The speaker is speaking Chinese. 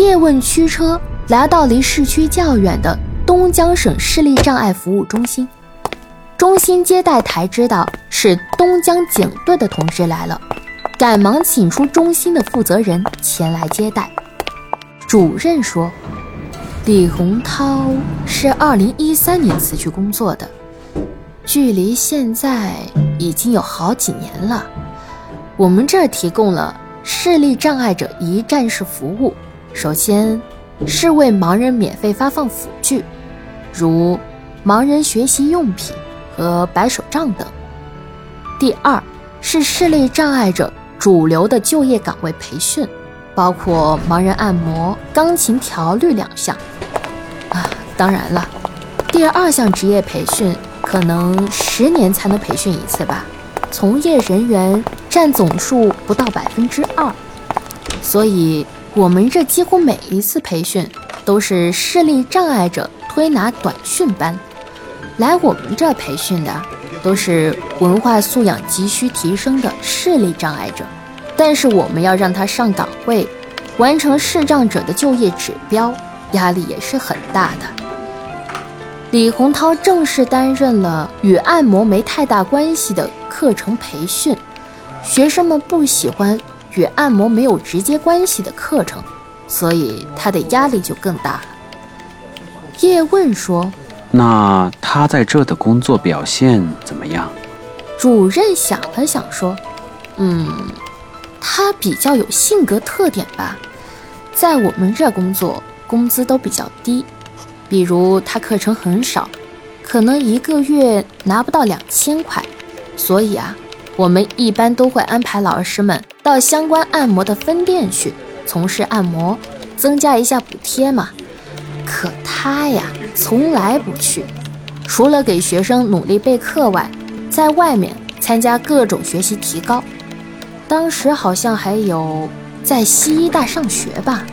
叶问驱车来到离市区较远的东江省视力障碍服务中心。中心接待台知道是东江警队的同志来了，赶忙请出中心的负责人前来接待。主任说：“李洪涛是2013年辞去工作的，距离现在已经有好几年了。我们这儿提供了视力障碍者一站式服务，首先是为盲人免费发放辅具，如盲人学习用品。”和白手杖等。第二是视力障碍者主流的就业岗位培训，包括盲人按摩、钢琴调律两项。啊，当然了，第二项职业培训可能十年才能培训一次吧，从业人员占总数不到百分之二，所以我们这几乎每一次培训都是视力障碍者推拿短训班。来我们这培训的都是文化素养急需提升的视力障碍者，但是我们要让他上岗位，完成视障者的就业指标，压力也是很大的。李洪涛正式担任了与按摩没太大关系的课程培训，学生们不喜欢与按摩没有直接关系的课程，所以他的压力就更大了。叶问说。那他在这的工作表现怎么样？主任想了想说：“嗯，他比较有性格特点吧。在我们这工作，工资都比较低。比如他课程很少，可能一个月拿不到两千块。所以啊，我们一般都会安排老师们到相关按摩的分店去从事按摩，增加一下补贴嘛。可他呀。”从来不去，除了给学生努力备课外，在外面参加各种学习提高。当时好像还有在西医大上学吧。